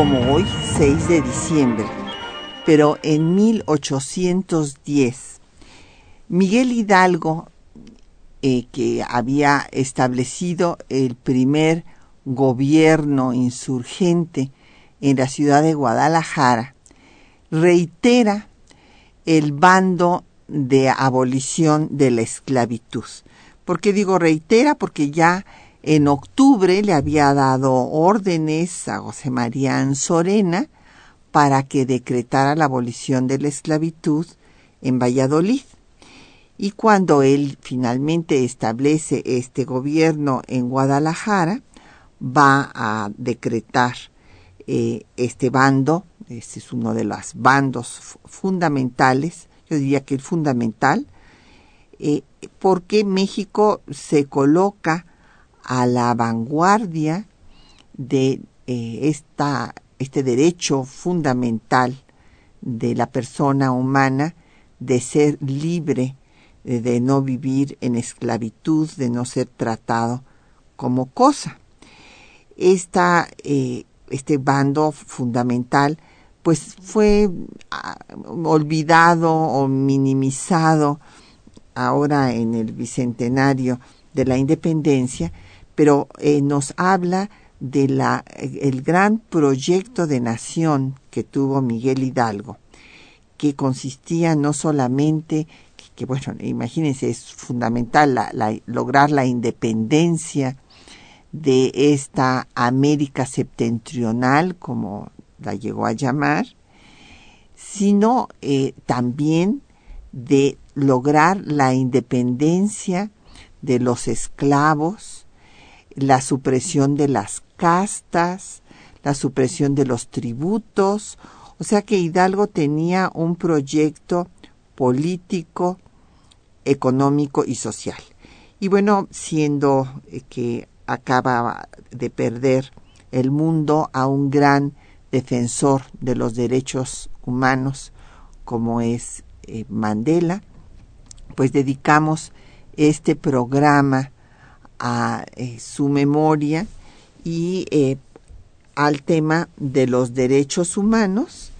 Como hoy, 6 de diciembre, pero en 1810, Miguel Hidalgo, eh, que había establecido el primer gobierno insurgente en la ciudad de Guadalajara, reitera el bando de abolición de la esclavitud. ¿Por qué digo reitera? Porque ya en octubre le había dado órdenes a José María Anzorena para que decretara la abolición de la esclavitud en Valladolid. Y cuando él finalmente establece este gobierno en Guadalajara, va a decretar eh, este bando, este es uno de los bandos fundamentales, yo diría que el fundamental, eh, porque México se coloca a la vanguardia de eh, esta, este derecho fundamental de la persona humana de ser libre, de, no vivir en esclavitud, de no ser tratado como cosa. Eh, este bando fundamental pues fue ah, olvidado o minimizado ahora en el bicentenario de la independencia, pero eh, nos habla de la, el gran proyecto de nación que tuvo Miguel Hidalgo, que consistía no solamente, que, bueno, imagínense, es fundamental lograr la independencia de esta América septentrional, como la llegó a llamar, sino eh, también de lograr la independencia de los esclavos, la supresión de las castas, la supresión de los tributos, o sea que Hidalgo tenía un proyecto político, económico y social. Y bueno, siendo eh, que acaba de perder el mundo a un gran defensor de los derechos humanos como es eh, Mandela, pues dedicamos este programa a eh, su memoria y eh, al tema de los derechos humanos,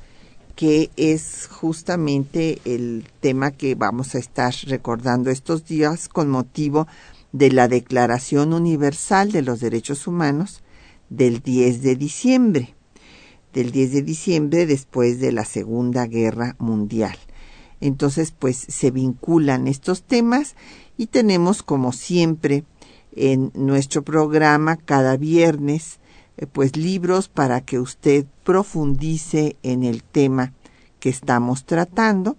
que es justamente el tema que vamos a estar recordando estos días con motivo de la Declaración Universal de los Derechos Humanos del 10 de diciembre, del 10 de diciembre después de la Segunda Guerra Mundial. Entonces, pues se vinculan estos temas y tenemos, como siempre, en nuestro programa cada viernes, eh, pues libros para que usted profundice en el tema que estamos tratando.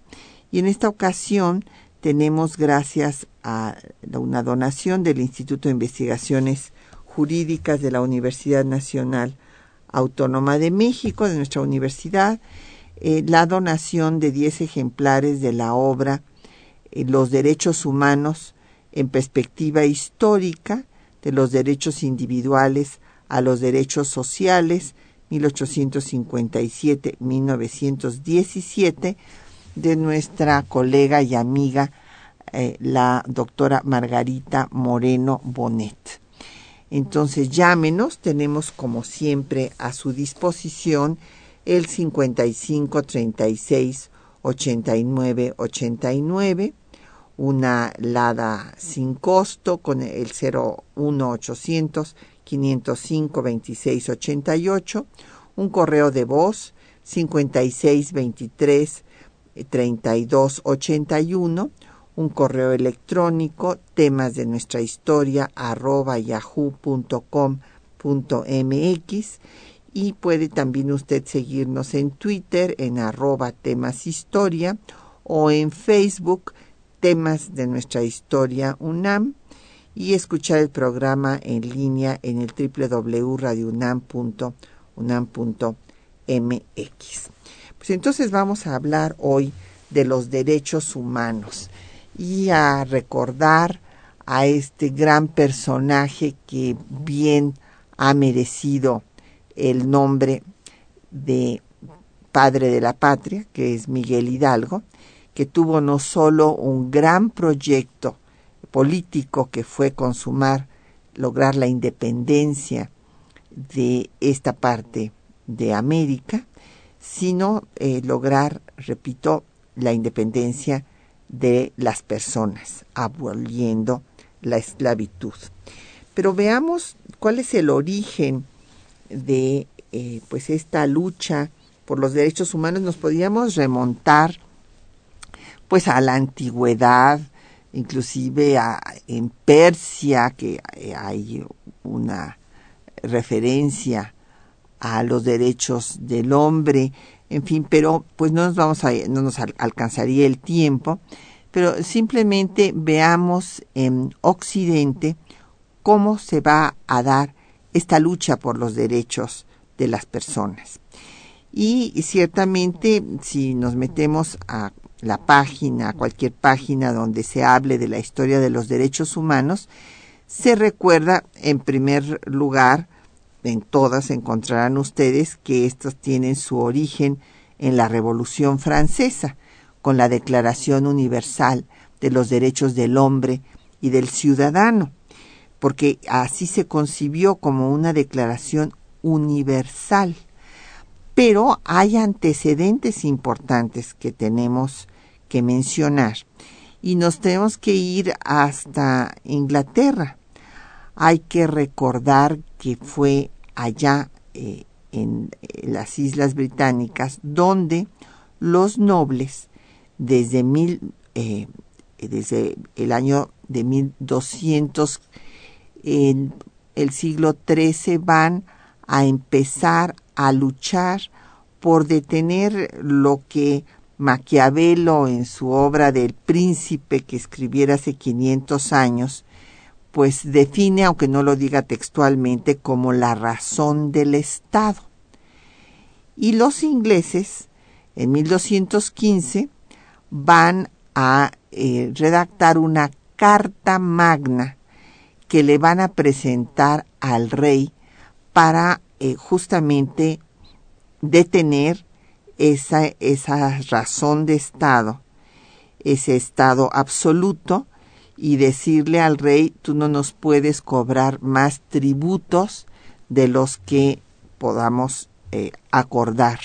Y en esta ocasión tenemos, gracias a una donación del Instituto de Investigaciones Jurídicas de la Universidad Nacional Autónoma de México, de nuestra universidad, eh, la donación de 10 ejemplares de la obra eh, Los Derechos Humanos en perspectiva histórica de los derechos individuales a los derechos sociales 1857-1917 de nuestra colega y amiga eh, la doctora Margarita Moreno Bonet. Entonces llámenos, tenemos como siempre a su disposición el 55 36 89 89 una LADA sin costo con el 01800 505 2688, un correo de voz 5623 3281, un correo electrónico temas de nuestra historia arroba yahoo.com.mx y puede también usted seguirnos en Twitter en arroba temas historia o en Facebook temas de nuestra historia UNAM y escuchar el programa en línea en el www.radiounam.unam.mx. Pues entonces vamos a hablar hoy de los derechos humanos y a recordar a este gran personaje que bien ha merecido el nombre de padre de la patria, que es Miguel Hidalgo, que tuvo no solo un gran proyecto político que fue consumar, lograr la independencia de esta parte de América, sino eh, lograr, repito, la independencia de las personas, aboliendo la esclavitud. Pero veamos cuál es el origen de eh, pues esta lucha por los derechos humanos. Nos podríamos remontar pues a la antigüedad, inclusive a, en Persia, que eh, hay una referencia a los derechos del hombre, en fin, pero pues no nos vamos a, no nos alcanzaría el tiempo, pero simplemente veamos en Occidente cómo se va a dar esta lucha por los derechos de las personas. Y ciertamente si nos metemos a la página, cualquier página donde se hable de la historia de los derechos humanos, se recuerda en primer lugar, en todas encontrarán ustedes que estos tienen su origen en la Revolución Francesa, con la Declaración Universal de los Derechos del Hombre y del Ciudadano, porque así se concibió como una declaración universal. Pero hay antecedentes importantes que tenemos que mencionar y nos tenemos que ir hasta Inglaterra. Hay que recordar que fue allá eh, en las Islas Británicas donde los nobles desde, mil, eh, desde el año de 1200 en el siglo XIII van a empezar a luchar por detener lo que Maquiavelo en su obra del príncipe que escribiera hace 500 años, pues define, aunque no lo diga textualmente, como la razón del Estado. Y los ingleses, en 1215, van a eh, redactar una carta magna que le van a presentar al rey para eh, justamente detener esa, esa razón de Estado, ese Estado absoluto, y decirle al rey, tú no nos puedes cobrar más tributos de los que podamos eh, acordar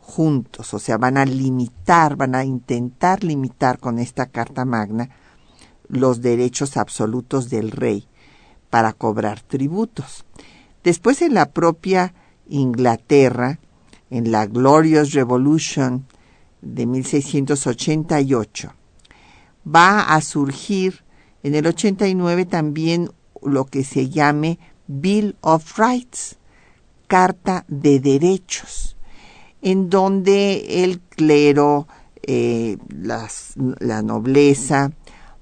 juntos, o sea, van a limitar, van a intentar limitar con esta Carta Magna los derechos absolutos del rey para cobrar tributos. Después en la propia Inglaterra, en la Glorious Revolution de 1688. Va a surgir en el 89 también lo que se llame Bill of Rights, Carta de Derechos, en donde el clero, eh, la nobleza,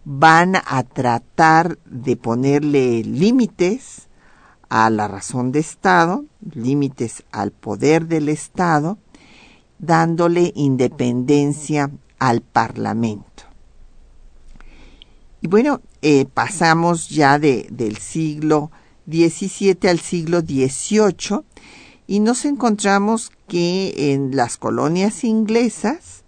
van a tratar de ponerle límites a la razón de Estado, límites al poder del Estado, dándole independencia al Parlamento. Y bueno, eh, pasamos ya de, del siglo XVII al siglo XVIII y nos encontramos que en las colonias inglesas,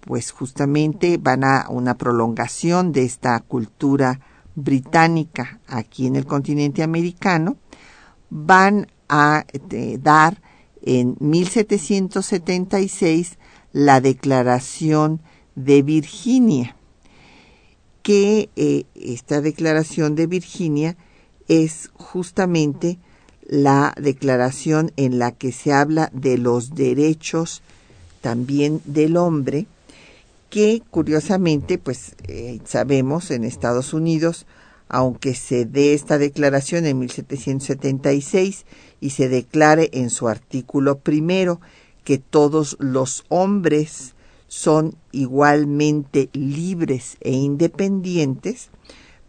pues justamente van a una prolongación de esta cultura británica aquí en el continente americano, van a eh, dar en 1776 la Declaración de Virginia, que eh, esta Declaración de Virginia es justamente la declaración en la que se habla de los derechos también del hombre, que curiosamente, pues eh, sabemos en Estados Unidos aunque se dé esta declaración en 1776 y se declare en su artículo primero que todos los hombres son igualmente libres e independientes,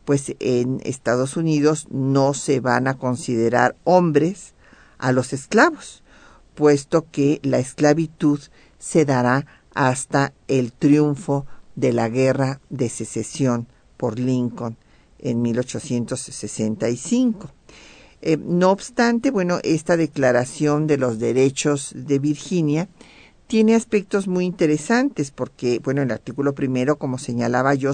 pues en Estados Unidos no se van a considerar hombres a los esclavos, puesto que la esclavitud se dará hasta el triunfo de la guerra de secesión por Lincoln en 1865. Eh, no obstante, bueno, esta declaración de los derechos de Virginia tiene aspectos muy interesantes porque, bueno, el artículo primero, como señalaba yo,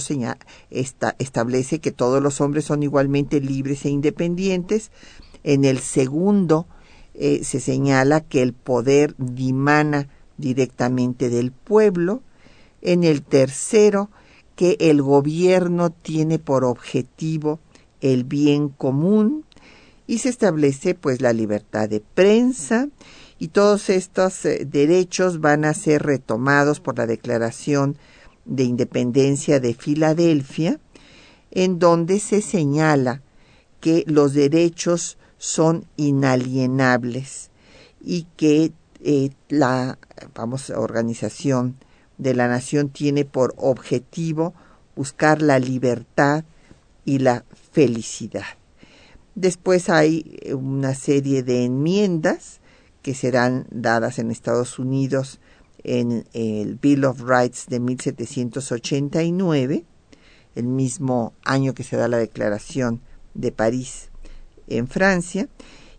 establece que todos los hombres son igualmente libres e independientes. En el segundo eh, se señala que el poder dimana directamente del pueblo. En el tercero, que el gobierno tiene por objetivo el bien común y se establece pues la libertad de prensa y todos estos eh, derechos van a ser retomados por la Declaración de Independencia de Filadelfia, en donde se señala que los derechos son inalienables y que eh, la vamos, organización de la nación tiene por objetivo buscar la libertad y la felicidad. Después hay una serie de enmiendas que serán dadas en Estados Unidos en el Bill of Rights de 1789, el mismo año que se da la Declaración de París en Francia,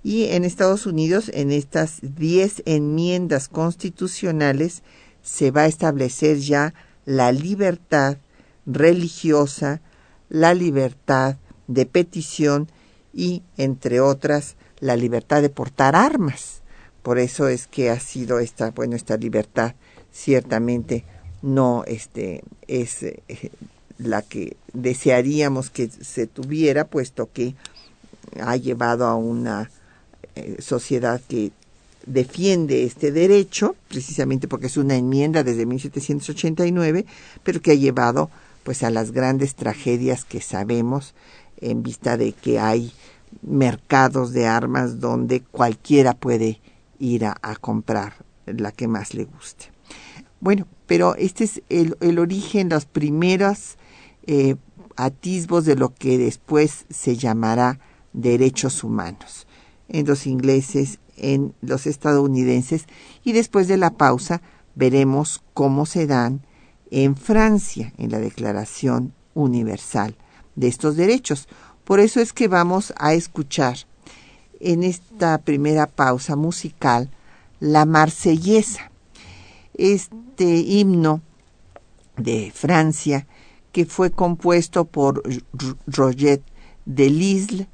y en Estados Unidos, en estas diez enmiendas constitucionales, se va a establecer ya la libertad religiosa, la libertad de petición y, entre otras, la libertad de portar armas. Por eso es que ha sido esta, bueno, esta libertad ciertamente no este, es eh, la que desearíamos que se tuviera, puesto que ha llevado a una eh, sociedad que defiende este derecho, precisamente porque es una enmienda desde 1789, pero que ha llevado pues a las grandes tragedias que sabemos en vista de que hay mercados de armas donde cualquiera puede ir a, comprar la que más le guste. Bueno, pero este es el, origen, los primeros eh, atisbos de lo que después se llamará derechos humanos en los ingleses, en los estadounidenses y después de la pausa veremos cómo se dan en Francia en la Declaración Universal de estos derechos. Por eso es que vamos a escuchar en esta primera pausa musical la marsellesa, este himno de Francia que fue compuesto por Roget de Lisle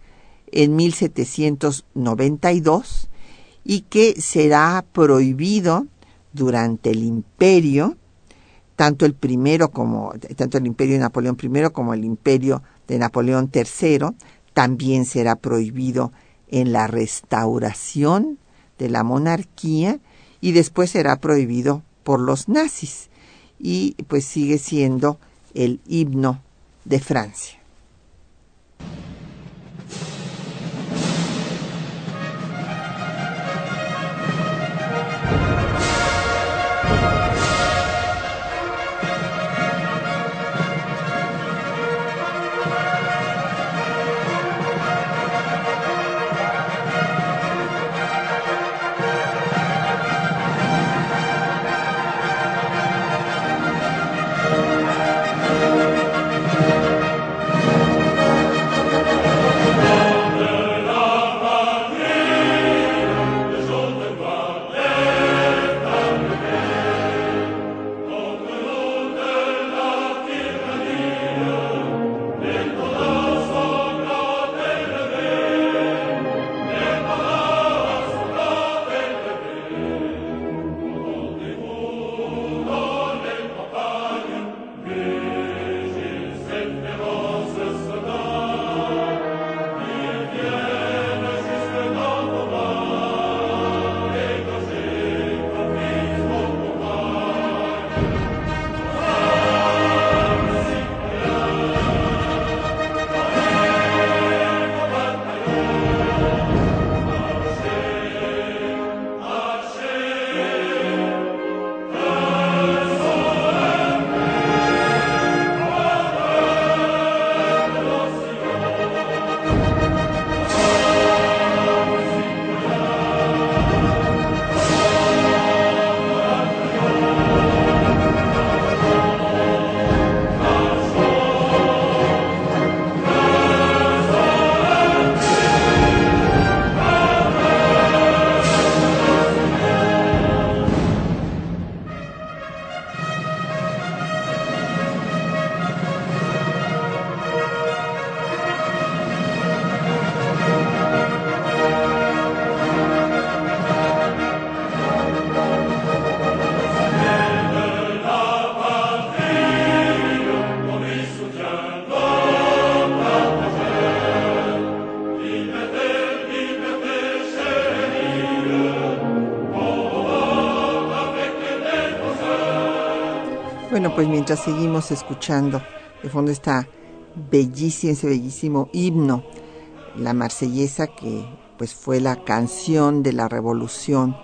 en 1792 y que será prohibido durante el imperio, tanto el primero como, tanto el imperio de Napoleón I como el imperio de Napoleón III, también será prohibido en la restauración de la monarquía y después será prohibido por los nazis y pues sigue siendo el himno de Francia. Pues mientras seguimos escuchando de fondo está bellísimo, ese bellísimo himno, la marsellesa que pues fue la canción de la Revolución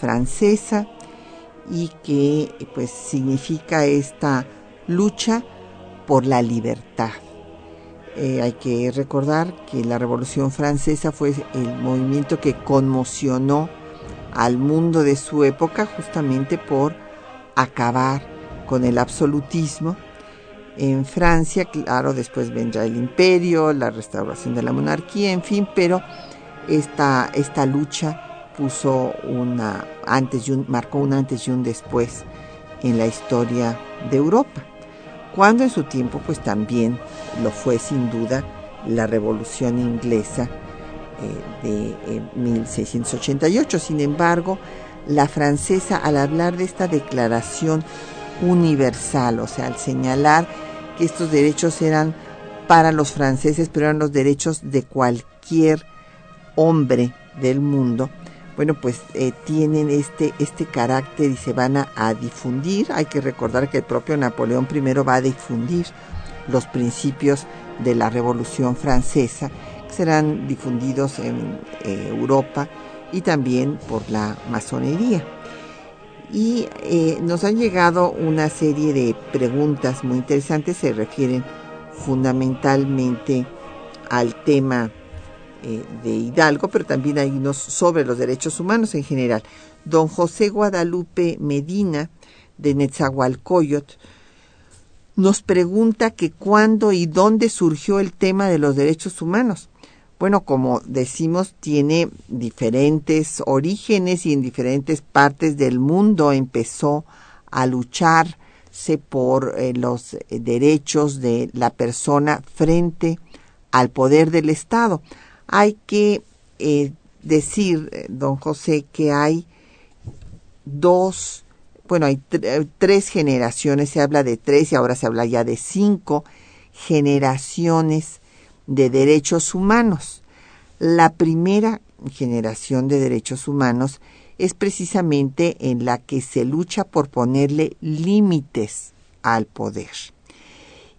Francesa y que pues significa esta lucha por la libertad. Eh, hay que recordar que la Revolución Francesa fue el movimiento que conmocionó al mundo de su época justamente por acabar con el absolutismo. En Francia, claro, después vendrá el imperio, la restauración de la monarquía, en fin, pero esta, esta lucha puso una antes y marcó un antes y un después en la historia de Europa, cuando en su tiempo pues también lo fue sin duda la revolución inglesa eh, de 1688. Eh, sin embargo, la francesa al hablar de esta declaración universal, o sea, al señalar que estos derechos eran para los franceses, pero eran los derechos de cualquier hombre del mundo, bueno, pues eh, tienen este, este carácter y se van a, difundir. Hay que recordar que el propio Napoleón I va a difundir los principios de la Revolución Francesa, que serán difundidos en eh, Europa y también por la masonería. Y eh, nos han llegado una serie de preguntas muy interesantes, se refieren fundamentalmente al tema eh, de Hidalgo, pero también hay unos sobre los derechos humanos en general. Don José Guadalupe Medina, de Netzahualcoyot, nos pregunta que cuándo y dónde surgió el tema de los derechos humanos. Bueno, como decimos, tiene diferentes orígenes y en diferentes partes del mundo empezó a lucharse por eh, los derechos de la persona frente al poder del Estado. Hay que eh, decir, eh, don José, que hay dos, bueno, hay eh, tres generaciones, se habla de tres y ahora se habla ya de cinco generaciones de derechos humanos. La primera generación de derechos humanos es precisamente en la que se lucha por ponerle límites al poder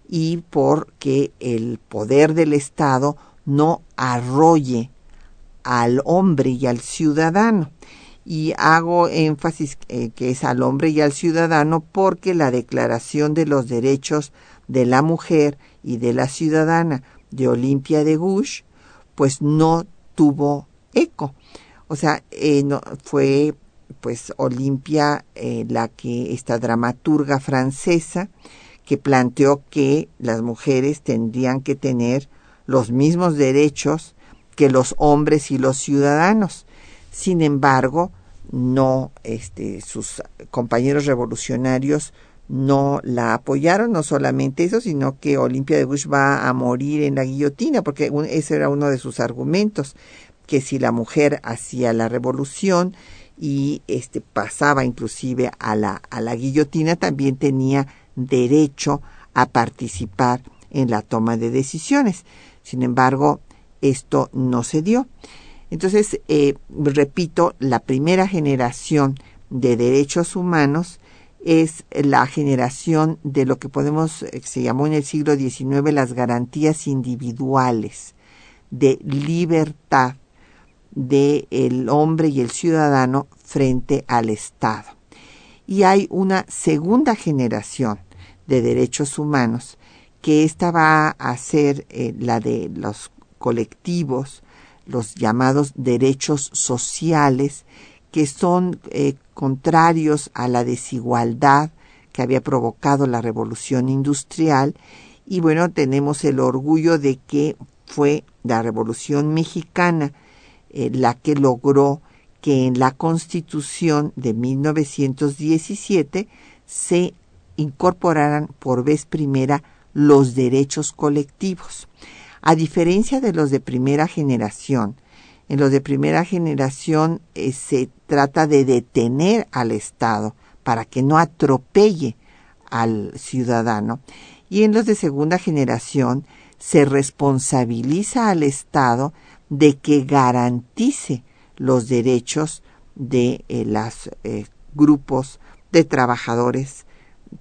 y porque el poder del Estado no arrolle al hombre y al ciudadano. Y hago énfasis eh, que es al hombre y al ciudadano porque la Declaración de los Derechos de la Mujer y de la Ciudadana de Olimpia de Gouges, pues no tuvo eco. O sea, eh, fue pues Olimpia eh, la que esta dramaturga francesa que planteó que las mujeres tendrían que tener los mismos derechos que los hombres y los ciudadanos. Sin embargo, no, este, sus compañeros revolucionarios no la apoyaron, no solamente eso, sino que Olimpia de Bush va a morir en la guillotina, porque ese era uno de sus argumentos, que si la mujer hacía la revolución y este pasaba inclusive a la, a la guillotina, también tenía derecho a participar en la toma de decisiones. Sin embargo, esto no se dio. Entonces, eh, repito, la primera generación de derechos humanos es la generación de lo que podemos, eh, se llamó en el siglo XIX las garantías individuales de libertad del hombre y el ciudadano frente al Estado. Y hay una segunda generación de derechos humanos que esta va a ser eh, la de los colectivos, los llamados derechos sociales, que son eh, contrarios a la desigualdad que había provocado la revolución industrial. Y bueno, tenemos el orgullo de que fue la revolución mexicana eh, la que logró que en la constitución de 1917 se incorporaran por vez primera los derechos colectivos. A diferencia de los de primera generación, en los de primera generación eh, se trata de detener al Estado para que no atropelle al ciudadano. Y en los de segunda generación se responsabiliza al Estado de que garantice los derechos de los eh, grupos de trabajadores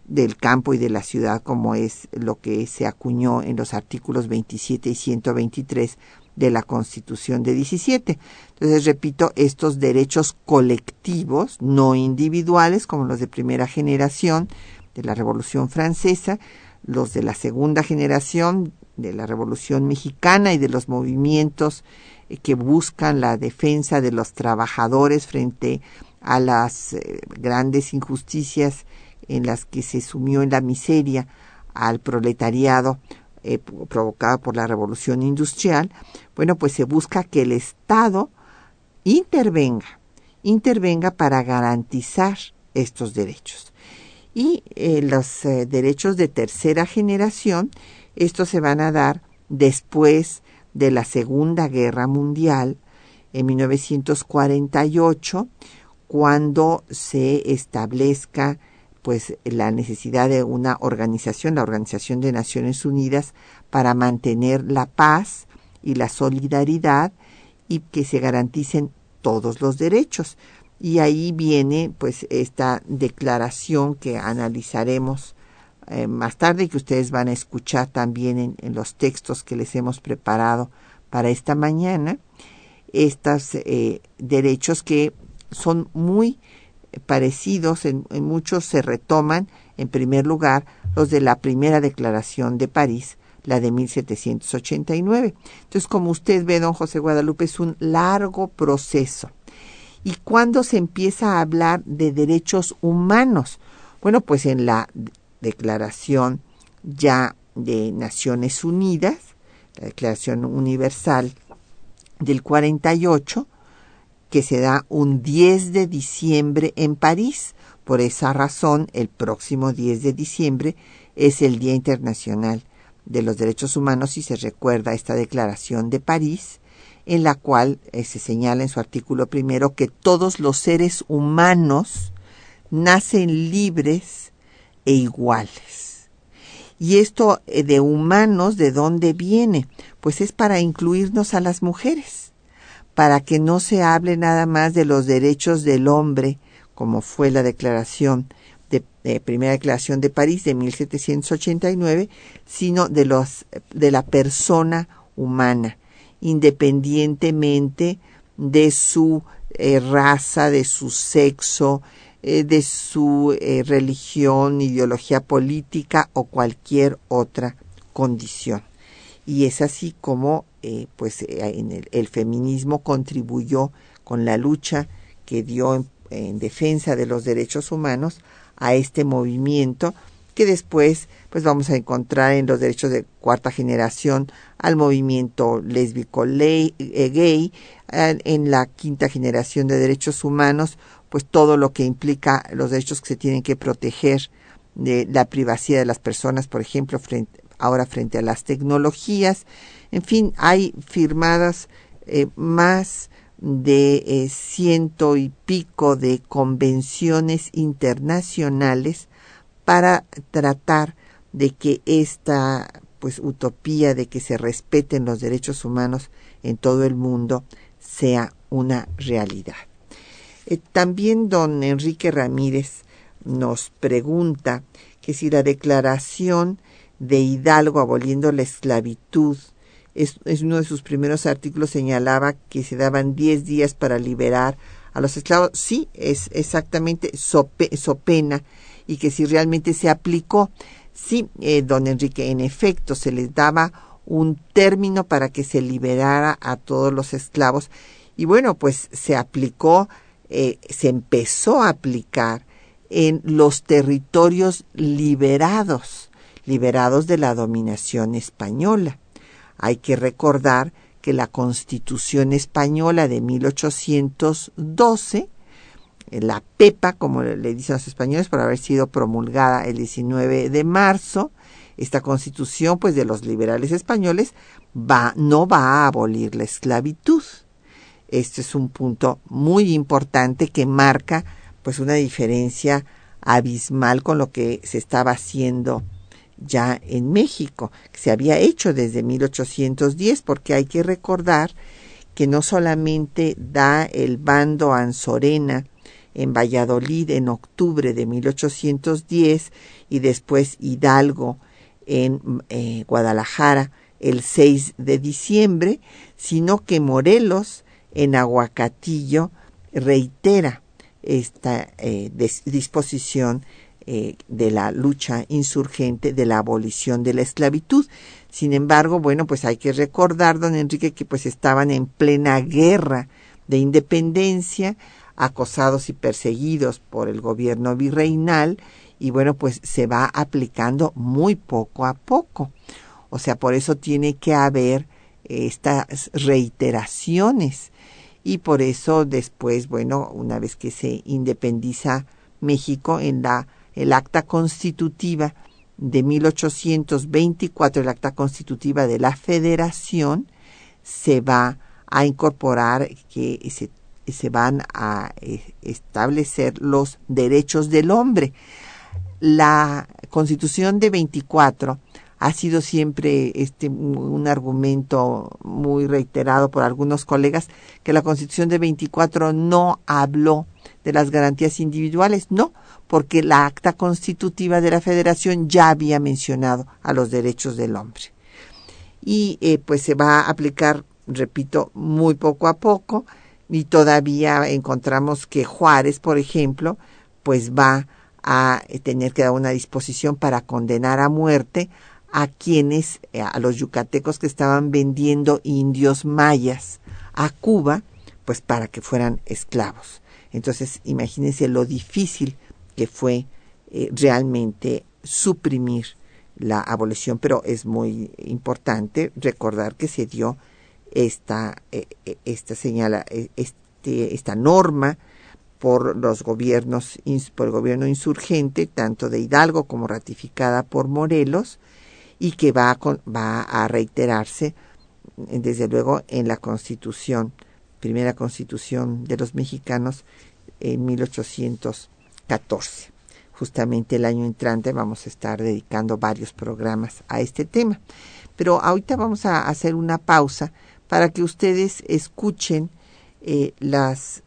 del campo y de la ciudad, como es lo que se acuñó en los artículos 27 y 123 de la Constitución de 17. Entonces, repito, estos derechos colectivos, no individuales, como los de primera generación de la Revolución Francesa, los de la segunda generación de la Revolución Mexicana y de los movimientos eh, que buscan la defensa de los trabajadores frente a las eh, grandes injusticias en las que se sumió en la miseria al proletariado eh, provocada por la revolución industrial, bueno, pues se busca que el Estado intervenga, intervenga para garantizar estos derechos. Y eh, los eh, derechos de tercera generación, estos se van a dar después de la Segunda Guerra Mundial, en 1948, cuando se establezca pues la necesidad de una organización, la Organización de Naciones Unidas, para mantener la paz y la solidaridad y que se garanticen todos los derechos. Y ahí viene pues esta declaración que analizaremos eh, más tarde y que ustedes van a escuchar también en, los textos que les hemos preparado para esta mañana. Estos eh, derechos que son muy parecidos, en, muchos se retoman, en primer lugar, los de la primera declaración de París, la de 1789. Entonces, como usted ve, don José Guadalupe, es un largo proceso. ¿Y cuándo se empieza a hablar de derechos humanos? Bueno, pues en la Declaración ya de Naciones Unidas, la Declaración Universal del 48, que se da un 10 de diciembre en París. Por esa razón, el próximo 10 de diciembre es el Día Internacional de los Derechos Humanos y se recuerda esta Declaración de París, en la cual eh, se señala en su artículo primero que todos los seres humanos nacen libres e iguales. Y esto eh, de humanos, ¿de dónde viene? Pues es para incluirnos a las mujeres para que no se hable nada más de los derechos del hombre, como fue la declaración de, primera declaración de París de 1789, sino de los de la persona humana, independientemente de su eh, raza, de su sexo, eh, de su eh, religión, ideología política o cualquier otra condición. Y es así como eh, pues eh, en el, feminismo contribuyó con la lucha que dio en, defensa de los derechos humanos a este movimiento que después pues vamos a encontrar en los derechos de cuarta generación al movimiento lésbico eh, gay en la quinta generación de derechos humanos pues todo lo que implica los derechos que se tienen que proteger de la privacidad de las personas por ejemplo frente, ahora frente a las tecnologías en fin, hay firmadas eh, más de eh, ciento y pico de convenciones internacionales para tratar de que esta pues utopía de que se respeten los derechos humanos en todo el mundo sea una realidad. Eh, también don Enrique Ramírez nos pregunta que si la declaración de Hidalgo aboliendo la esclavitud. Es, uno de sus primeros artículos señalaba que se daban 10 días para liberar a los esclavos. Sí, es exactamente so, pena y que si realmente se aplicó, sí, eh, don Enrique, en efecto, se les daba un término para que se liberara a todos los esclavos. Y bueno, pues se aplicó, eh, se empezó a aplicar en los territorios liberados, liberados de la dominación española. Hay que recordar que la Constitución española de 1812, la PEPA, como le dicen los españoles, por haber sido promulgada el 19 de marzo, esta Constitución, pues de los liberales españoles, va, no va a abolir la esclavitud. Este es un punto muy importante que marca pues una diferencia abismal con lo que se estaba haciendo ya en México, que se había hecho desde 1810, porque hay que recordar que no solamente da el bando Anzorena en Valladolid en octubre de 1810 y después Hidalgo en eh, Guadalajara el 6 de diciembre, sino que Morelos en Aguacatillo reitera esta eh, disposición eh, de la lucha insurgente de la abolición de la esclavitud. Sin embargo, bueno, pues hay que recordar, don Enrique, que pues estaban en plena guerra de independencia, acosados y perseguidos por el gobierno virreinal, y bueno, pues se va aplicando muy poco a poco. O sea, por eso tiene que haber estas reiteraciones. Y por eso después, bueno, una vez que se independiza México en la el acta constitutiva de 1824, el acta constitutiva de la Federación, se va a incorporar que se, se van a eh, establecer los derechos del hombre. La Constitución de 24 ha sido siempre este un argumento muy reiterado por algunos colegas que la Constitución de 24 no habló de las garantías individuales, no, porque la acta constitutiva de la Federación ya había mencionado a los derechos del hombre. Y eh, pues se va a aplicar, repito, muy poco a poco, y todavía encontramos que Juárez, por ejemplo, pues va a tener que dar una disposición para condenar a muerte a quienes, eh, a los yucatecos que estaban vendiendo indios mayas a Cuba, pues para que fueran esclavos. Entonces, imagínense lo difícil que fue eh, realmente suprimir la abolición, pero es muy importante recordar que se dio esta, eh, eh, esta señala, este, esta norma por los gobiernos, por el gobierno insurgente, tanto de Hidalgo como ratificada por Morelos, y que va a, va a reiterarse, desde luego, en la Constitución, primera Constitución de los mexicanos en 1800 14. Justamente el año entrante vamos a estar dedicando varios programas a este tema. Pero ahorita vamos a hacer una pausa para que ustedes escuchen eh, los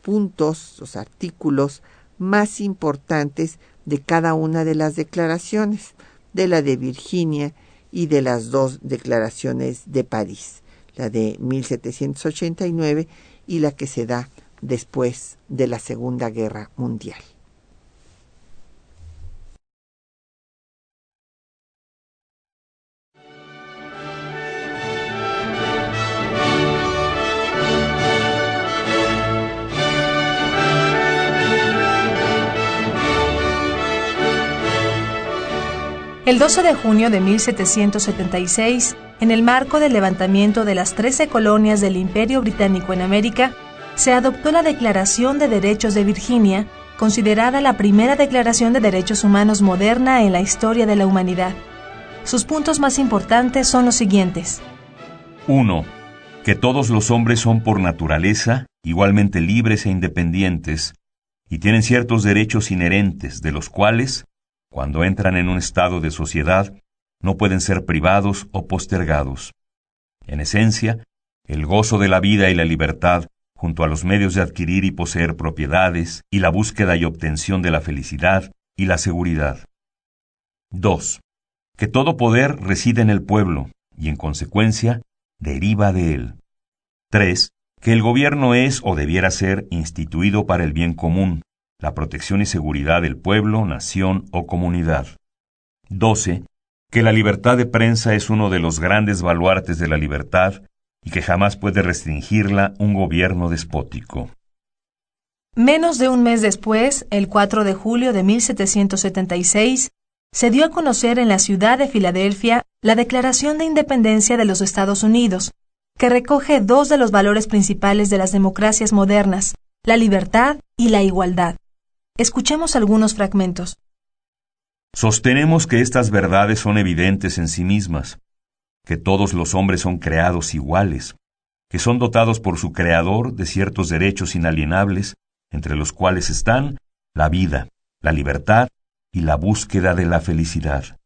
puntos, los artículos más importantes de cada una de las declaraciones, de la de Virginia y de las dos declaraciones de París, la de 1789 y la que se da después de la Segunda Guerra Mundial. El 12 de junio de 1776, en el marco del levantamiento de las trece colonias del Imperio Británico en América, se adoptó la Declaración de Derechos de Virginia, considerada la primera declaración de derechos humanos moderna en la historia de la humanidad. Sus puntos más importantes son los siguientes. 1. Que todos los hombres son por naturaleza igualmente libres e independientes, y tienen ciertos derechos inherentes, de los cuales, cuando entran en un estado de sociedad, no pueden ser privados o postergados. En esencia, el gozo de la vida y la libertad junto a los medios de adquirir y poseer propiedades y la búsqueda y obtención de la felicidad y la seguridad. 2. Que todo poder reside en el pueblo y en consecuencia deriva de él. 3. Que el gobierno es o debiera ser instituido para el bien común, la protección y seguridad del pueblo, nación o comunidad. 12. Que la libertad de prensa es uno de los grandes baluartes de la libertad y que jamás puede restringirla un gobierno despótico. Menos de un mes después, el 4 de julio de 1776, se dio a conocer en la ciudad de Filadelfia la Declaración de Independencia de los Estados Unidos, que recoge dos de los valores principales de las democracias modernas, la libertad y la igualdad. Escuchemos algunos fragmentos. Sostenemos que estas verdades son evidentes en sí mismas, que todos los hombres son creados iguales, que son dotados por su Creador de ciertos derechos inalienables, entre los cuales están la vida, la libertad y la búsqueda de la felicidad.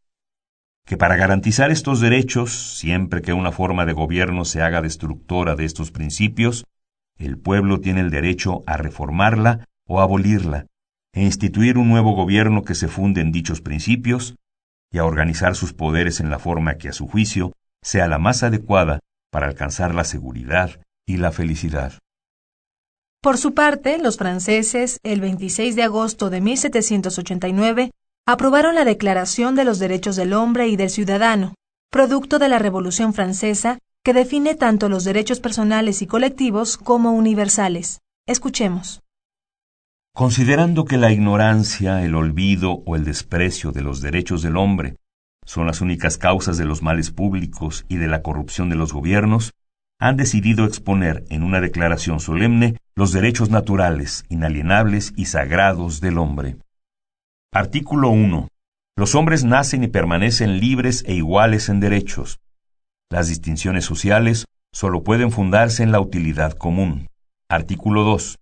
Que para garantizar estos derechos, siempre que una forma de gobierno se haga destructora de estos principios, el pueblo tiene el derecho a reformarla o abolirla, e instituir un nuevo gobierno que se funde en dichos principios, y a organizar sus poderes en la forma que a su juicio sea la más adecuada para alcanzar la seguridad y la felicidad. Por su parte, los franceses, el 26 de agosto de 1789, aprobaron la Declaración de los Derechos del Hombre y del Ciudadano, producto de la Revolución Francesa, que define tanto los derechos personales y colectivos como universales. Escuchemos. Considerando que la ignorancia, el olvido o el desprecio de los derechos del hombre son las únicas causas de los males públicos y de la corrupción de los gobiernos, han decidido exponer en una declaración solemne los derechos naturales, inalienables y sagrados del hombre. Artículo 1. Los hombres nacen y permanecen libres e iguales en derechos. Las distinciones sociales solo pueden fundarse en la utilidad común. Artículo 2.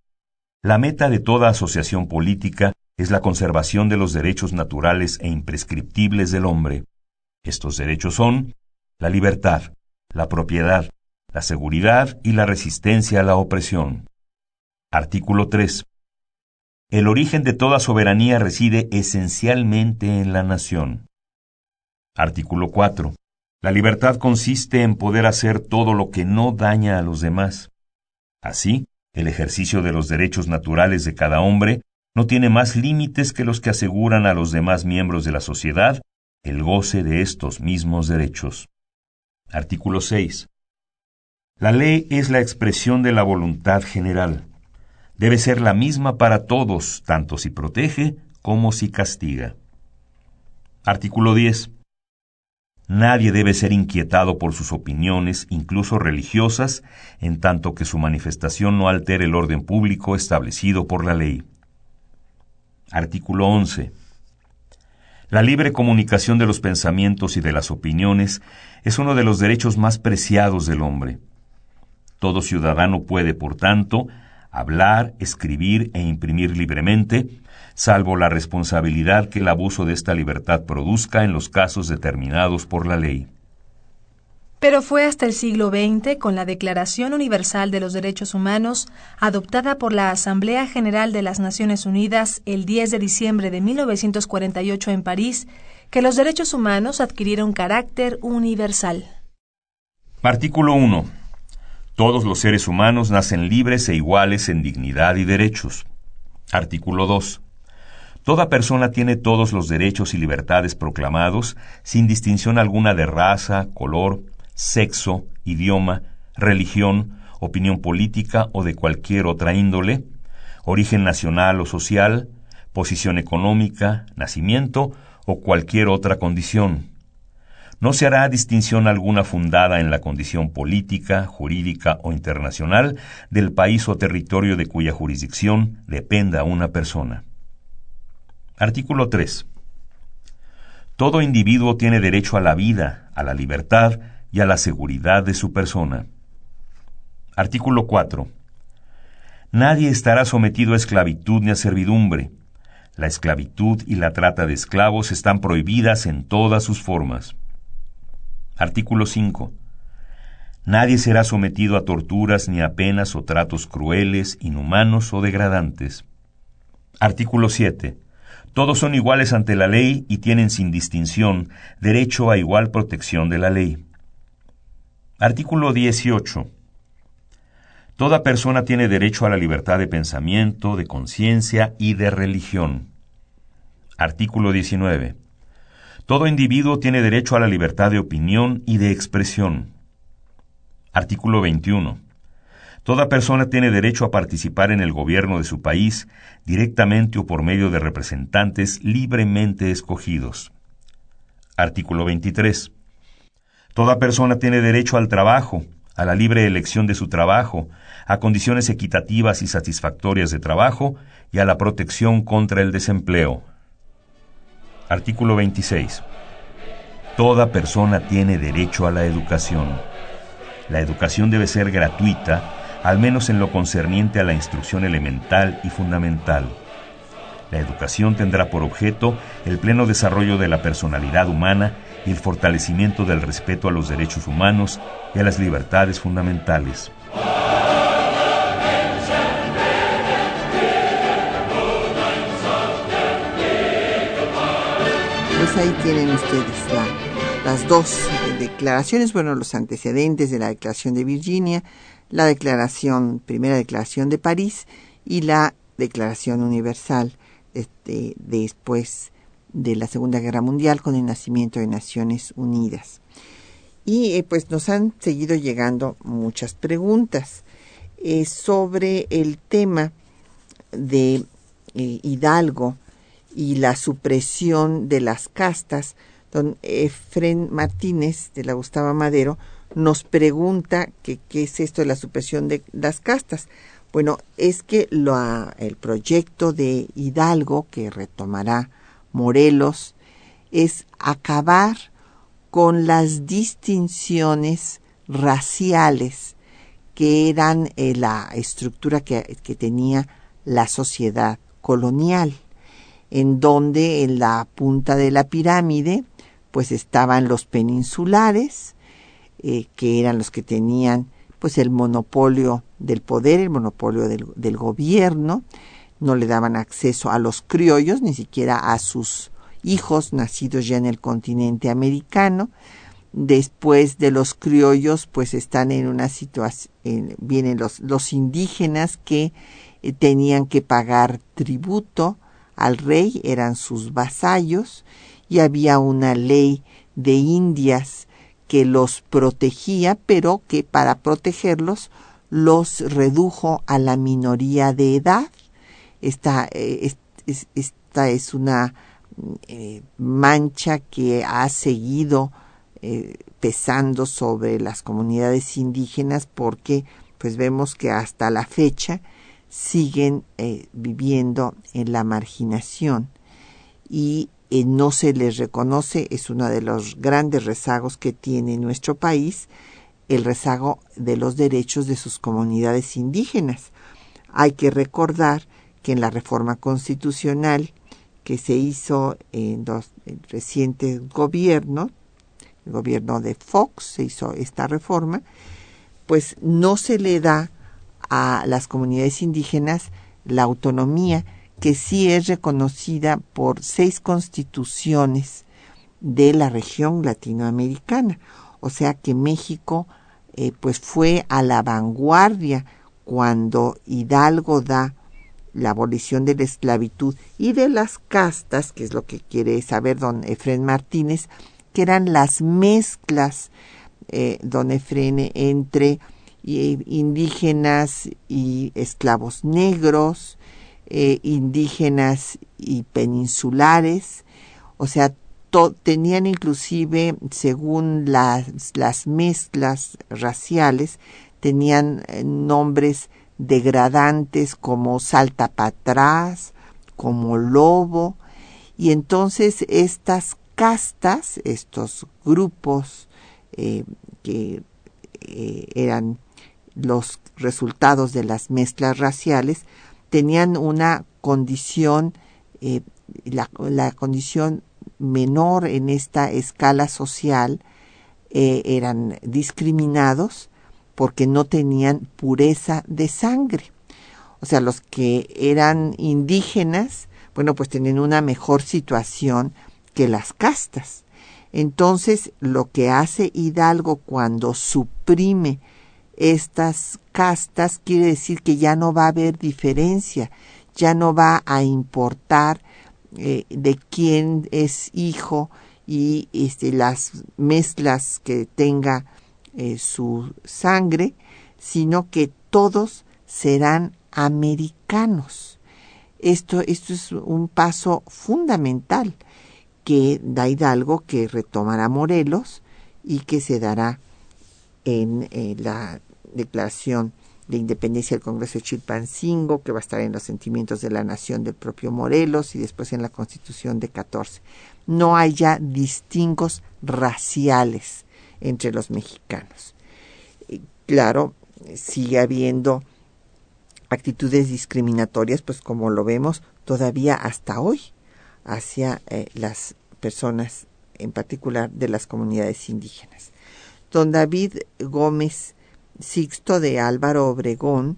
La meta de toda asociación política es la conservación de los derechos naturales e imprescriptibles del hombre. Estos derechos son la libertad, la propiedad, la seguridad y la resistencia a la opresión. Artículo 3. El origen de toda soberanía reside esencialmente en la nación. Artículo 4. La libertad consiste en poder hacer todo lo que no daña a los demás. Así, el ejercicio de los derechos naturales de cada hombre no tiene más límites que los que aseguran a los demás miembros de la sociedad el goce de estos mismos derechos. Artículo 6. La ley es la expresión de la voluntad general. Debe ser la misma para todos, tanto si protege como si castiga. Artículo 10. Nadie debe ser inquietado por sus opiniones, incluso religiosas, en tanto que su manifestación no altere el orden público establecido por la ley. Artículo 11. La libre comunicación de los pensamientos y de las opiniones es uno de los derechos más preciados del hombre. Todo ciudadano puede, por tanto, hablar, escribir e imprimir libremente, salvo la responsabilidad que el abuso de esta libertad produzca en los casos determinados por la ley. Pero fue hasta el siglo XX, con la Declaración Universal de los Derechos Humanos, adoptada por la Asamblea General de las Naciones Unidas el 10 de diciembre de 1948 en París, que los derechos humanos adquirieron carácter universal. Artículo 1. Todos los seres humanos nacen libres e iguales en dignidad y derechos. Artículo 2. Toda persona tiene todos los derechos y libertades proclamados, sin distinción alguna de raza, color, sexo, idioma, religión, opinión política o de cualquier otra índole, origen nacional o social, posición económica, nacimiento o cualquier otra condición. No se hará distinción alguna fundada en la condición política, jurídica o internacional del país o territorio de cuya jurisdicción dependa una persona. Artículo 3. Todo individuo tiene derecho a la vida, a la libertad y a la seguridad de su persona. Artículo 4. Nadie estará sometido a esclavitud ni a servidumbre. La esclavitud y la trata de esclavos están prohibidas en todas sus formas. Artículo 5. Nadie será sometido a torturas ni a penas o tratos crueles, inhumanos o degradantes. Artículo 7. Todos son iguales ante la ley y tienen sin distinción derecho a igual protección de la ley. Artículo 18. Toda persona tiene derecho a la libertad de pensamiento, de conciencia y de religión. Artículo 19. Todo individuo tiene derecho a la libertad de opinión y de expresión. Artículo 21. Toda persona tiene derecho a participar en el gobierno de su país directamente o por medio de representantes libremente escogidos. Artículo 23. Toda persona tiene derecho al trabajo, a la libre elección de su trabajo, a condiciones equitativas y satisfactorias de trabajo y a la protección contra el desempleo. Artículo 26. Toda persona tiene derecho a la educación. La educación debe ser gratuita, al menos en lo concerniente a la instrucción elemental y fundamental. La educación tendrá por objeto el pleno desarrollo de la personalidad humana y el fortalecimiento del respeto a los derechos humanos y a las libertades fundamentales. Pues ahí tienen ustedes la, las dos declaraciones, bueno, los antecedentes de la Declaración de Virginia, la declaración, primera declaración de París y la Declaración Universal, este, después de la Segunda Guerra Mundial con el nacimiento de Naciones Unidas. Y eh, pues nos han seguido llegando muchas preguntas eh, sobre el tema de eh, Hidalgo y la supresión de las castas. Don Efren Martínez de la Gustavo Madero nos pregunta qué es esto de la supresión de las castas. Bueno, es que el proyecto de Hidalgo, que retomará Morelos, es acabar con las distinciones raciales que eran eh, la estructura que, tenía la sociedad colonial, en donde en la punta de la pirámide pues estaban los peninsulares, eh, que eran los que tenían pues el monopolio del poder, el monopolio del, del, gobierno, no le daban acceso a los criollos, ni siquiera a sus hijos nacidos ya en el continente americano. Después de los criollos, pues están en una situación, vienen los, los indígenas que eh, tenían que pagar tributo al rey, eran sus vasallos, y había una ley de Indias que los protegía, pero que para protegerlos los redujo a la minoría de edad. Esta, eh, esta es una eh, mancha que ha seguido eh, pesando sobre las comunidades indígenas porque pues vemos que hasta la fecha siguen viviendo en la marginación y no se les reconoce, es uno de los grandes rezagos que tiene nuestro país, el rezago de los derechos de sus comunidades indígenas. Hay que recordar que en la reforma constitucional que se hizo en los recientes gobiernos, el gobierno de Fox se hizo esta reforma, pues no se le da a las comunidades indígenas la autonomía que sí es reconocida por seis constituciones de la región latinoamericana. O sea que México eh, pues fue a la vanguardia cuando Hidalgo da la abolición de la esclavitud y de las castas, que es lo que quiere saber don Efren Martínez, que eran las mezclas, eh, don Efren, entre eh, indígenas y esclavos negros, eh, indígenas y peninsulares, o sea, tenían inclusive, según las, las mezclas raciales, tenían nombres degradantes como salta para atrás, como lobo, y entonces estas castas, estos grupos eh, que eran los resultados de las mezclas raciales, tenían una condición, eh, la, condición menor en esta escala social, eh, eran discriminados porque no tenían pureza de sangre. O sea, los que eran indígenas, bueno, pues tenían una mejor situación que las castas. Entonces, lo que hace Hidalgo cuando suprime estas castas quiere decir que ya no va a haber diferencia, ya no va a importar eh, de quién es hijo y este, las mezclas que tenga eh, su sangre, sino que todos serán americanos. Esto, esto es un paso fundamental que da Hidalgo, que retomará Morelos y que se dará en eh, la Declaración de Independencia del Congreso de Chilpancingo, que va a estar en los sentimientos de la nación del propio Morelos y después en la Constitución de 14. No hay ya distingos raciales entre los mexicanos. Claro, sigue habiendo actitudes discriminatorias, pues como lo vemos todavía hasta hoy, hacia eh, las personas, en particular de las comunidades indígenas. Don David Gómez Sixto de Álvaro Obregón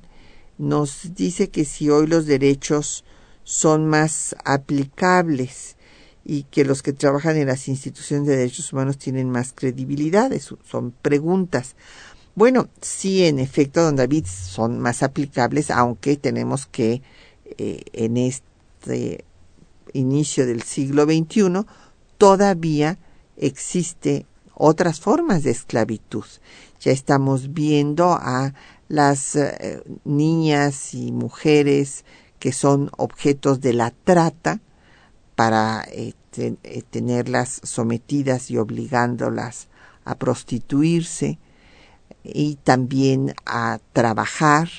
nos dice que si hoy los derechos son más aplicables y que los que trabajan en las instituciones de derechos humanos tienen más credibilidad. son preguntas. Bueno, sí, en efecto, don David, son más aplicables, aunque tenemos que eh, en este inicio del siglo XXI todavía existe otras formas de esclavitud. Ya estamos viendo a las eh, niñas y mujeres que son objetos de la trata para eh, tenerlas sometidas y obligándolas a prostituirse y también a trabajar,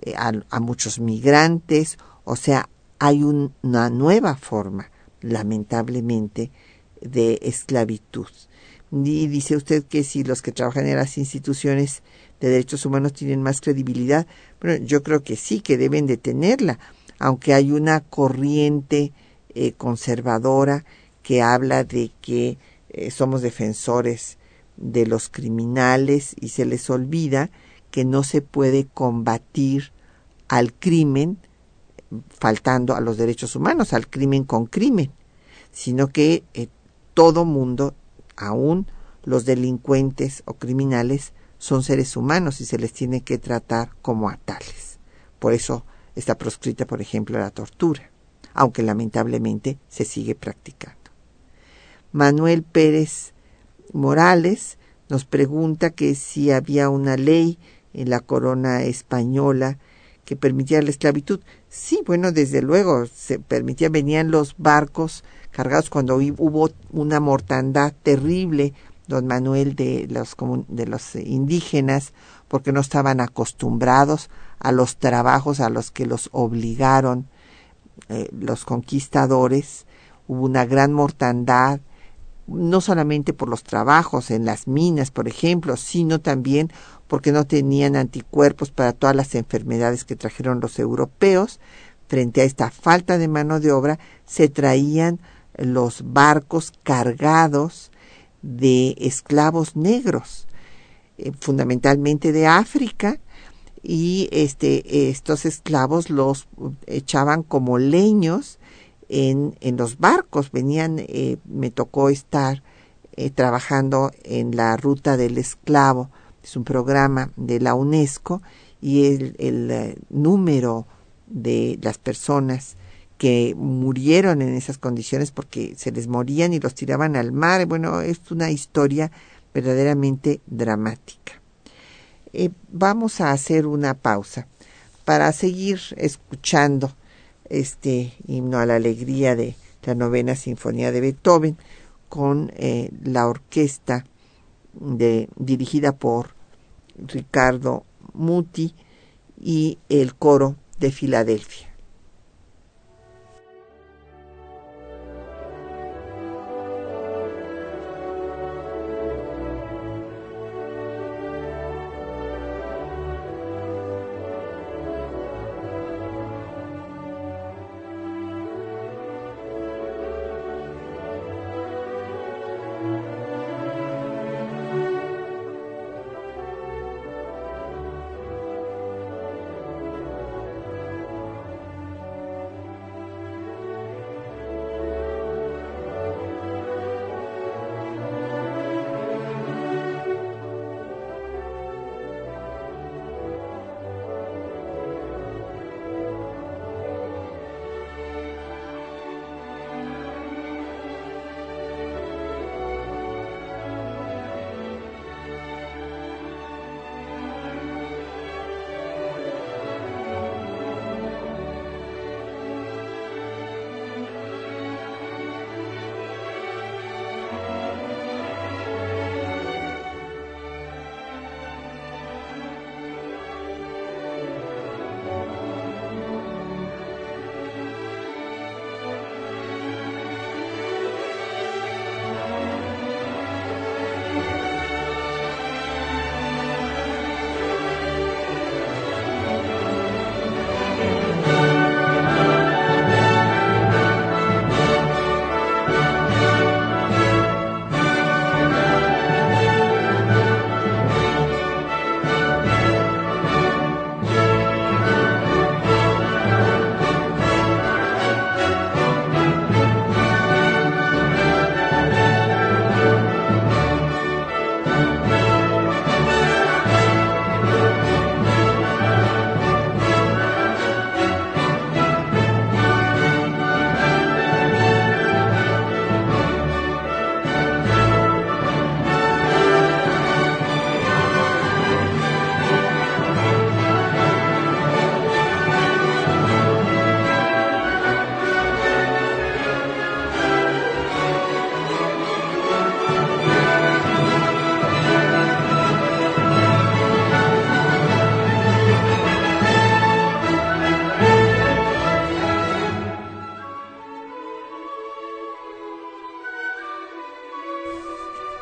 eh, a, muchos migrantes, o sea, hay una nueva forma, lamentablemente, de esclavitud. Y dice usted que si los que trabajan en las instituciones de derechos humanos tienen más credibilidad, bueno, yo creo que sí, que deben de tenerla, aunque hay una corriente eh, conservadora que habla de que eh, somos defensores de los criminales y se les olvida que no se puede combatir al crimen faltando a los derechos humanos, al crimen con crimen, sino que eh, todo mundo, aún los delincuentes o criminales, son seres humanos y se les tiene que tratar como a tales. Por eso está proscrita, por ejemplo, la tortura, aunque lamentablemente se sigue practicando. Manuel Pérez Morales nos pregunta que si había una ley en la corona española que permitía la esclavitud. Sí, bueno, desde luego se permitía, venían los barcos cargados cuando hubo una mortandad terrible, don Manuel, de los, de los indígenas, porque no estaban acostumbrados a los trabajos a los que los obligaron eh, los conquistadores. Hubo una gran mortandad, no solamente por los trabajos en las minas, por ejemplo, sino también porque no tenían anticuerpos para todas las enfermedades que trajeron los europeos. Frente a esta falta de mano de obra, se traían los barcos cargados de esclavos negros, eh, fundamentalmente de África, y este, estos esclavos los echaban como leños en, en los barcos. Venían, eh, me tocó estar eh, trabajando en la ruta del esclavo, es un programa de la UNESCO, y el, el eh, número de las personas que murieron en esas condiciones porque se les morían y los tiraban al mar. Bueno, es una historia verdaderamente dramática. Vamos a hacer una pausa para seguir escuchando este himno a la alegría de la novena sinfonía de Beethoven con eh, la orquesta de, dirigida por Ricardo Muti y el coro de Filadelfia.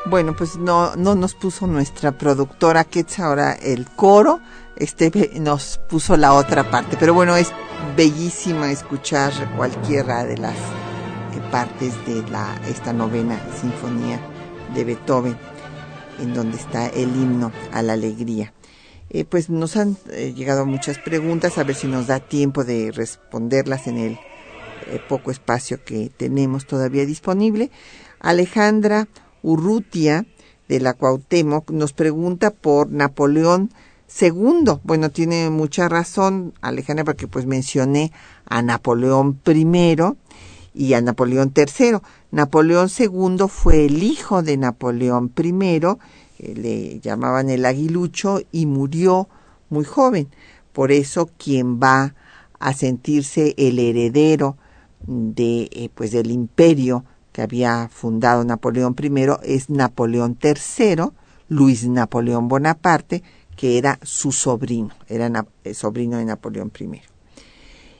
Bueno, pues no, no nos puso nuestra productora Ketz ahora el coro, este nos puso la otra parte, pero bueno, es bellísima escuchar cualquiera de las eh, partes de la, esta novena sinfonía de Beethoven, en donde está el himno a la alegría. Eh, pues nos han eh, llegado muchas preguntas, a ver si nos da tiempo de responderlas en el poco espacio que tenemos todavía disponible. Alejandra Urrutia de la Cuauhtémoc nos pregunta por Napoleón II. Bueno, tiene mucha razón Alejandra porque pues mencioné a Napoleón I y a Napoleón III. Napoleón II fue el hijo de Napoleón I, eh, le llamaban el aguilucho y murió muy joven. Por eso quien va a sentirse el heredero de eh, pues del imperio que había fundado Napoleón I es Napoleón III, Luis Napoleón Bonaparte, que era su sobrino, era eh, sobrino de Napoleón I.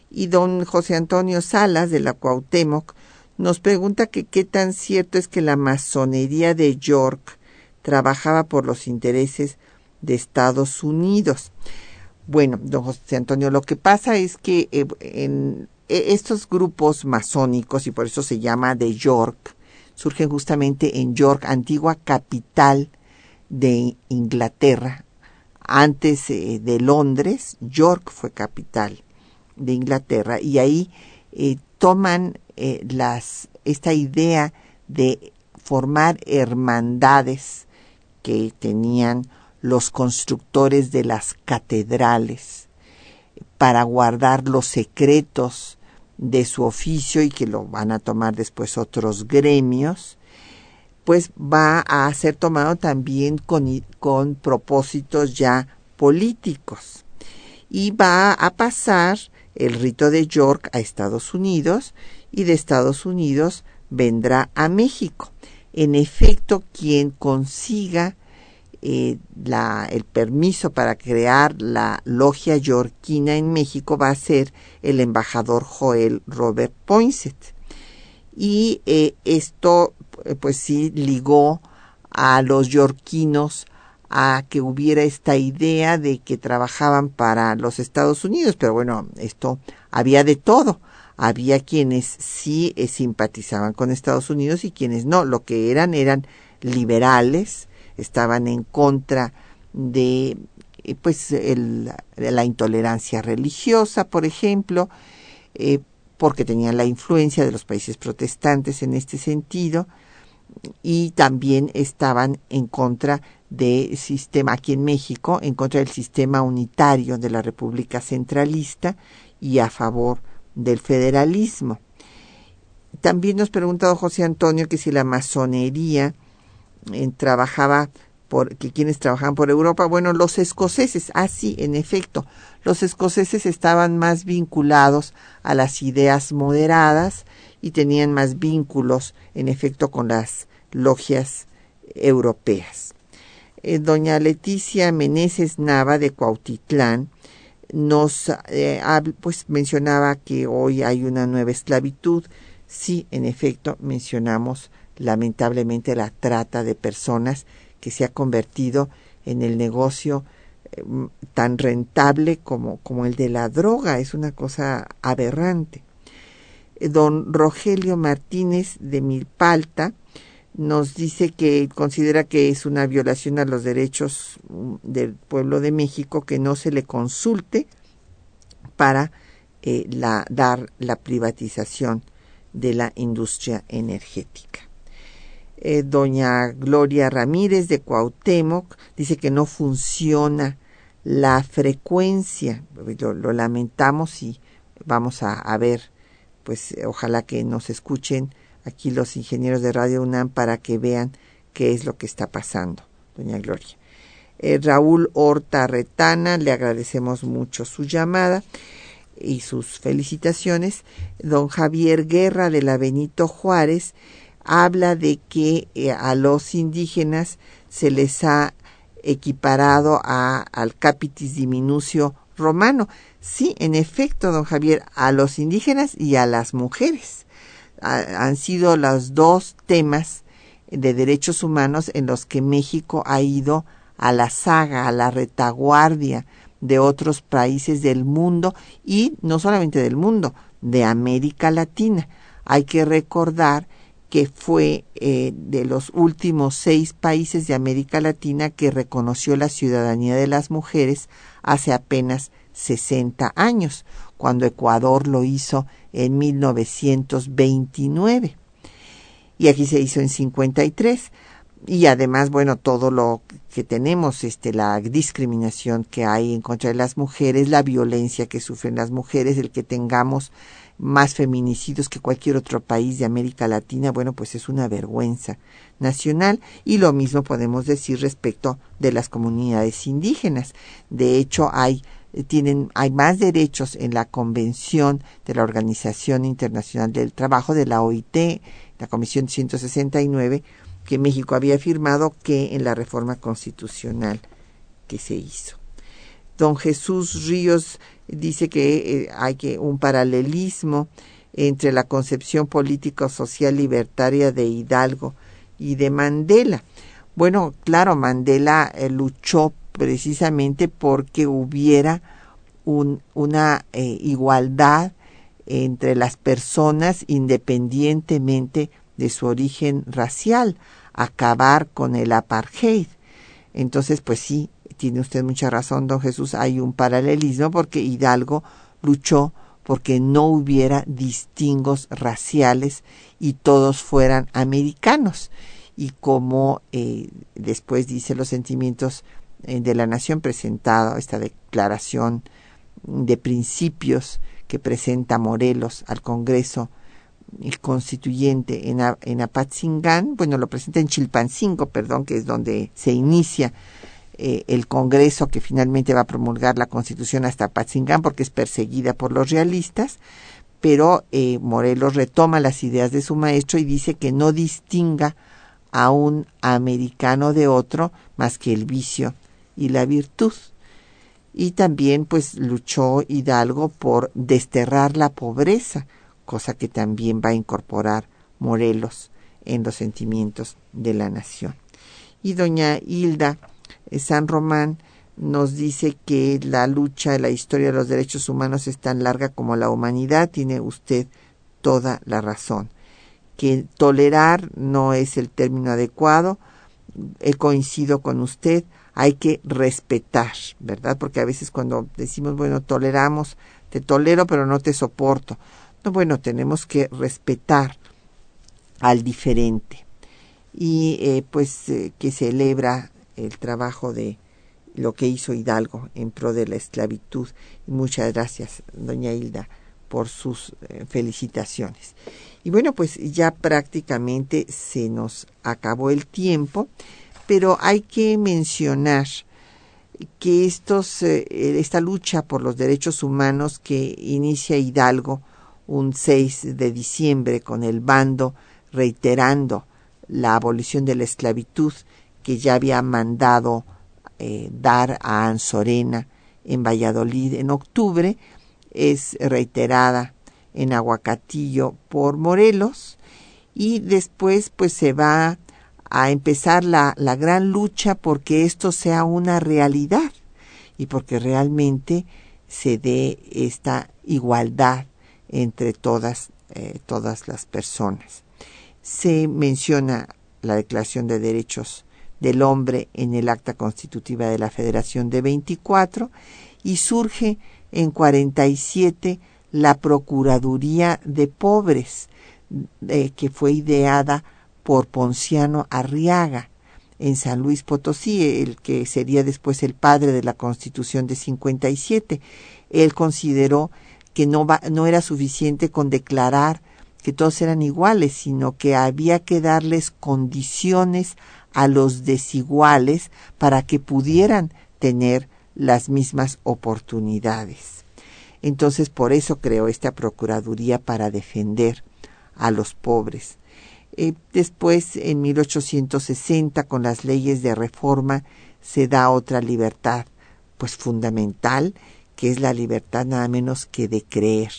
Y don José Antonio Salas de la Cuauhtémoc nos pregunta que qué tan cierto es que la masonería de York trabajaba por los intereses de Estados Unidos. Bueno, don José Antonio, lo que pasa es que eh, en estos grupos masónicos, y por eso se llama de York, surgen justamente en York, antigua capital de Inglaterra. Antes eh, de Londres, York fue capital de Inglaterra y ahí eh, toman eh, las, esta idea de formar hermandades que tenían los constructores de las catedrales para guardar los secretos de su oficio y que lo van a tomar después otros gremios, pues va a ser tomado también con, con propósitos ya políticos. Y va a pasar el rito de York a Estados Unidos y de Estados Unidos vendrá a México. En efecto, quien consiga eh, la, el permiso para crear la logia yorquina en México va a ser el embajador Joel Robert Poinsett. Y eh, esto, eh, pues sí, ligó a los yorquinos a que hubiera esta idea de que trabajaban para los Estados Unidos, pero bueno, esto había de todo. Había quienes sí simpatizaban con Estados Unidos y quienes no. Lo que eran eran liberales, estaban en contra de eh, pues la intolerancia religiosa, por ejemplo, eh, porque tenían la influencia de los países protestantes en este sentido, y también estaban en contra del sistema aquí en México, en contra del sistema unitario de la República Centralista y a favor del federalismo. También nos preguntado José Antonio que si la masonería trabajaba por que quienes trabajaban por Europa, bueno, los escoceses, ah sí, en efecto, los escoceses estaban más vinculados a las ideas moderadas y tenían más vínculos, en efecto, con las logias europeas. Eh, doña Leticia Meneses Nava de Cuautitlán nos eh, pues mencionaba que hoy hay una nueva esclavitud. Sí, en efecto, mencionamos lamentablemente la trata de personas que se ha convertido en el negocio eh, tan rentable como, como el de la droga. Es una cosa aberrante. Eh, don Rogelio Martínez de Milpalta nos dice que considera que es una violación a los derechos mm, del pueblo de México que no se le consulte para eh, dar la privatización de la industria energética. Eh, doña Gloria Ramírez de Cuauhtémoc dice que no funciona la frecuencia. Lo, lamentamos y vamos a, ver, pues ojalá que nos escuchen aquí los ingenieros de Radio UNAM para que vean qué es lo que está pasando, doña Gloria. Eh, Raúl Horta Retana, le agradecemos mucho su llamada y sus felicitaciones. Don Javier Guerra de la Benito Juárez habla de que eh, a los indígenas se les ha equiparado a, al capitis diminucio romano. Sí, en efecto, don Javier, a los indígenas y a las mujeres. han sido los dos temas de derechos humanos en los que México ha ido a la saga, a la retaguardia de otros países del mundo y no solamente del mundo, de América Latina. Hay que recordar que fue eh, de los últimos seis países de América Latina que reconoció la ciudadanía de las mujeres hace apenas 60 años, cuando Ecuador lo hizo en 1929. Y aquí se hizo en 53 y además, bueno, todo lo que tenemos, este, la discriminación que hay en contra de las mujeres, la violencia que sufren las mujeres, el que tengamos más feminicidios que cualquier otro país de América Latina, bueno, pues es una vergüenza nacional y lo mismo podemos decir respecto de las comunidades indígenas. De hecho, hay tienen hay más derechos en la Convención de la Organización Internacional del Trabajo de la OIT, la Comisión 169 que México había firmado que en la reforma constitucional que se hizo. Don Jesús Ríos dice que eh, hay que un paralelismo entre la concepción político-social libertaria de Hidalgo y de Mandela. Bueno, claro, Mandela eh, luchó precisamente porque hubiera un, una eh, igualdad entre las personas independientemente de su origen racial, acabar con el apartheid. Entonces, pues sí, tiene usted mucha razón, don Jesús, hay un paralelismo porque Hidalgo luchó porque no hubiera distingos raciales y todos fueran americanos. Y como eh, después dice los sentimientos eh, de la nación presentado, esta declaración de principios que presenta Morelos al Congreso el constituyente en, en Apatzingán, bueno, lo presenta en Chilpancingo, perdón, que es donde se inicia eh, el Congreso que finalmente va a promulgar la Constitución hasta Apatzingán porque es perseguida por los realistas, pero eh, Morelos retoma las ideas de su maestro y dice que no distinga a un americano de otro más que el vicio y la virtud. Y también pues luchó Hidalgo por desterrar la pobreza, cosa que también va a incorporar Morelos en los sentimientos de la nación. Y doña Hilda San Román nos dice que la lucha, la historia de los derechos humanos es tan larga como la humanidad. Tiene usted toda la razón. Que tolerar no es el término adecuado. He coincido con usted. Hay que respetar, ¿verdad? Porque a veces cuando decimos, bueno, toleramos, te tolero pero no te soporto bueno, tenemos que respetar al diferente y eh, pues eh, que celebra el trabajo de lo que hizo Hidalgo en pro de la esclavitud. muchas gracias, doña Hilda, por sus eh, felicitaciones. Y bueno, pues ya prácticamente se nos acabó el tiempo, pero hay que mencionar que estos, esta lucha por los derechos humanos que inicia Hidalgo un 6 de diciembre con el bando reiterando la abolición de la esclavitud que ya había mandado eh, dar a Anzorena en Valladolid en octubre, es reiterada en Aguacatillo por Morelos y después pues se va a empezar la, la gran lucha porque esto sea una realidad y porque realmente se dé esta igualdad entre todas, eh, todas las personas. Se menciona la Declaración de Derechos del Hombre en el Acta Constitutiva de la Federación de 24 y surge en 47 la Procuraduría de Pobres, eh, que fue ideada por Ponciano Arriaga en San Luis Potosí, el que sería después el padre de la Constitución de 57. Él consideró que no, no era suficiente con declarar que todos eran iguales, sino que había que darles condiciones a los desiguales para que pudieran tener las mismas oportunidades. Entonces, por eso creó esta Procuraduría para defender a los pobres. Eh, después, en 1860, con las leyes de reforma, se da otra libertad, pues fundamental, que es la libertad nada menos que de creer,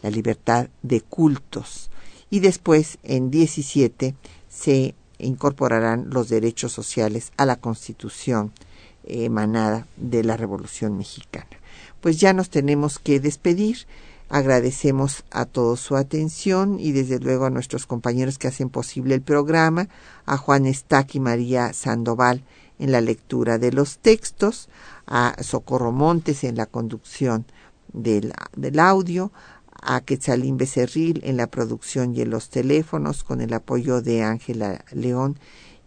la libertad de cultos. Y después, en 17, se incorporarán los derechos sociales a la Constitución emanada de la Revolución Mexicana. Pues ya nos tenemos que despedir. Agradecemos a todos su atención y desde luego a nuestros compañeros que hacen posible el programa, a Juan Estac y María Sandoval en la lectura de los textos, a Socorro Montes en la conducción del, del audio, a Quetzalín Becerril en la producción y en los teléfonos con el apoyo de Ángela León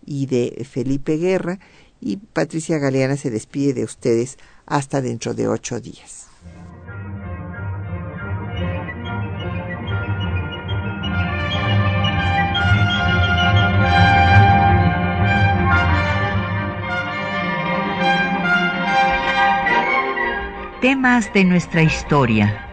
y de Felipe Guerra y Patricia Galeana se despide de ustedes hasta dentro de ocho días. Temas de nuestra historia